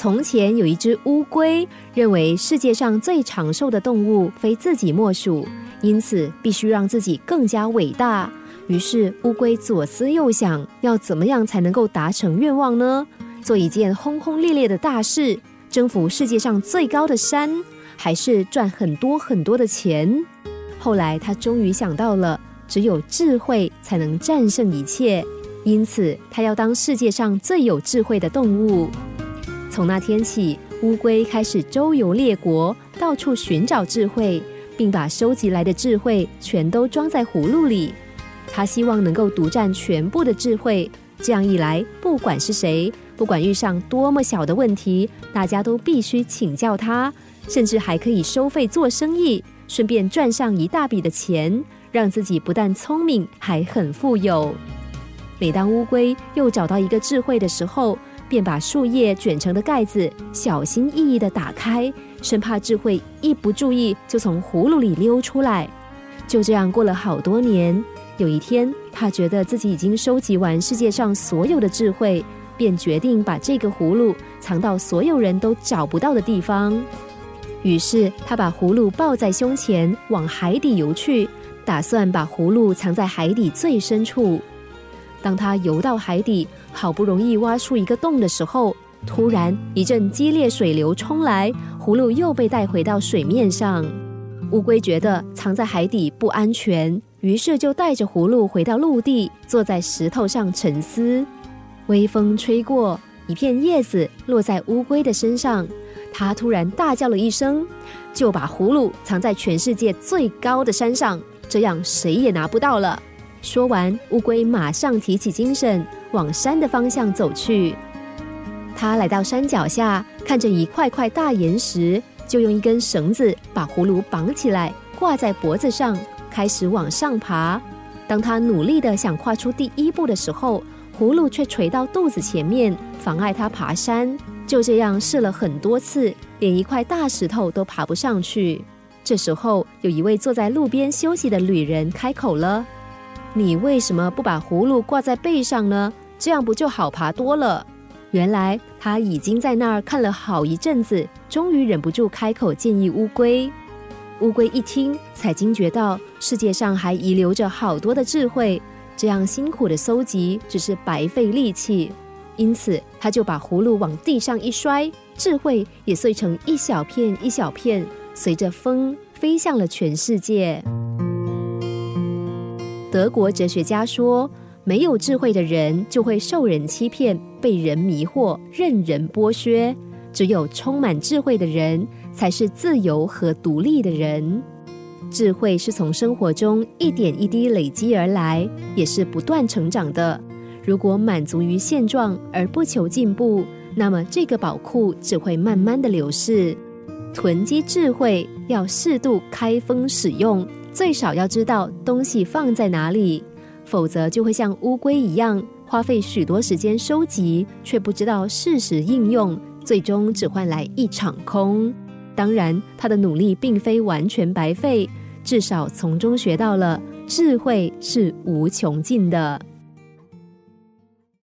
从前有一只乌龟，认为世界上最长寿的动物非自己莫属，因此必须让自己更加伟大。于是乌龟左思右想，要怎么样才能够达成愿望呢？做一件轰轰烈烈的大事，征服世界上最高的山，还是赚很多很多的钱？后来他终于想到了，只有智慧才能战胜一切，因此他要当世界上最有智慧的动物。从那天起，乌龟开始周游列国，到处寻找智慧，并把收集来的智慧全都装在葫芦里。他希望能够独占全部的智慧，这样一来，不管是谁，不管遇上多么小的问题，大家都必须请教他，甚至还可以收费做生意，顺便赚上一大笔的钱，让自己不但聪明，还很富有。每当乌龟又找到一个智慧的时候，便把树叶卷成的盖子小心翼翼地打开，生怕智慧一不注意就从葫芦里溜出来。就这样过了好多年。有一天，他觉得自己已经收集完世界上所有的智慧，便决定把这个葫芦藏到所有人都找不到的地方。于是，他把葫芦抱在胸前，往海底游去，打算把葫芦藏在海底最深处。当他游到海底，好不容易挖出一个洞的时候，突然一阵激烈水流冲来，葫芦又被带回到水面上。乌龟觉得藏在海底不安全，于是就带着葫芦回到陆地，坐在石头上沉思。微风吹过，一片叶子落在乌龟的身上，它突然大叫了一声，就把葫芦藏在全世界最高的山上，这样谁也拿不到了。说完，乌龟马上提起精神，往山的方向走去。他来到山脚下，看着一块块大岩石，就用一根绳子把葫芦绑起来，挂在脖子上，开始往上爬。当他努力的想跨出第一步的时候，葫芦却垂到肚子前面，妨碍他爬山。就这样试了很多次，连一块大石头都爬不上去。这时候，有一位坐在路边休息的旅人开口了。你为什么不把葫芦挂在背上呢？这样不就好爬多了？原来他已经在那儿看了好一阵子，终于忍不住开口建议乌龟。乌龟一听，才惊觉到世界上还遗留着好多的智慧，这样辛苦的搜集只是白费力气，因此他就把葫芦往地上一摔，智慧也碎成一小片一小片，随着风飞向了全世界。德国哲学家说：“没有智慧的人就会受人欺骗、被人迷惑、任人剥削；只有充满智慧的人，才是自由和独立的人。智慧是从生活中一点一滴累积而来，也是不断成长的。如果满足于现状而不求进步，那么这个宝库只会慢慢的流逝。囤积智慧要适度开封使用。”最少要知道东西放在哪里，否则就会像乌龟一样，花费许多时间收集，却不知道适时应用，最终只换来一场空。当然，他的努力并非完全白费，至少从中学到了智慧是无穷尽的。